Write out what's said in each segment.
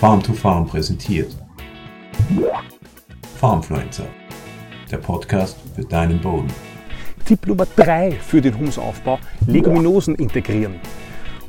Farm to Farm präsentiert. Farmfluencer, der Podcast für deinen Boden. Tipp Nummer 3 für den Humusaufbau, Leguminosen integrieren.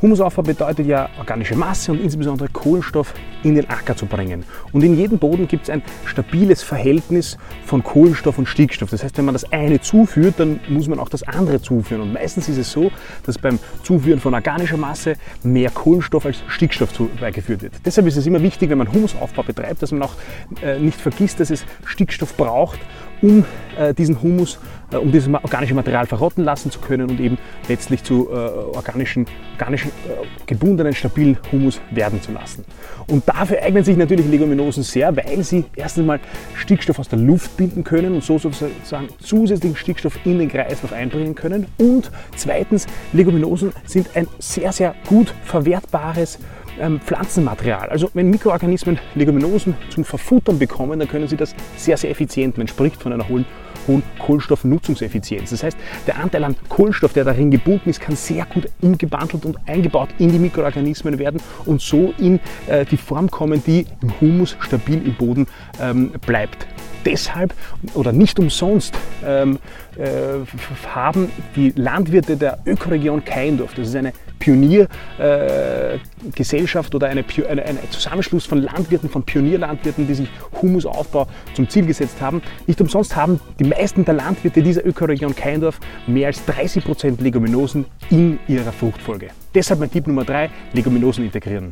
Humusaufbau bedeutet ja organische Masse und insbesondere Kohlenstoff in den Acker zu bringen. Und in jedem Boden gibt es ein stabiles Verhältnis von Kohlenstoff und Stickstoff. Das heißt, wenn man das eine zuführt, dann muss man auch das andere zuführen. Und meistens ist es so, dass beim Zuführen von organischer Masse mehr Kohlenstoff als Stickstoff beigeführt wird. Deshalb ist es immer wichtig, wenn man Humusaufbau betreibt, dass man auch äh, nicht vergisst, dass es Stickstoff braucht, um äh, diesen Humus, äh, um dieses organische Material verrotten lassen zu können und eben letztlich zu äh, organischen, organischen äh, gebundenen, stabilen Humus werden zu lassen. Und dafür eignen sich natürlich Leguminosen sehr, weil sie erstens mal Stickstoff aus der Luft binden können und so sozusagen zusätzlichen Stickstoff in den Kreislauf einbringen können. Und zweitens, Leguminosen sind ein sehr, sehr gut verwertbares ähm, Pflanzenmaterial. Also wenn Mikroorganismen Leguminosen zum Verfuttern bekommen, dann können sie das sehr, sehr effizient. Man spricht von einer hohen, hohen Kohlenstoffnutzungseffizienz. Das heißt, der Anteil an Kohlenstoff, der darin gebunden ist, kann sehr gut umgewandelt und eingebaut in die Mikroorganismen werden und so in äh, die Form kommen, die im Humus stabil im Boden ähm, bleibt deshalb oder nicht umsonst ähm, äh, haben die Landwirte der Ökoregion Keindorf, das ist eine Pioniergesellschaft äh, oder eine, eine, ein Zusammenschluss von Landwirten, von Pionierlandwirten, die sich Humusaufbau zum Ziel gesetzt haben. Nicht umsonst haben die meisten der Landwirte dieser Ökoregion Keindorf mehr als 30% Leguminosen in ihrer Fruchtfolge. Deshalb mein Tipp Nummer 3, Leguminosen integrieren.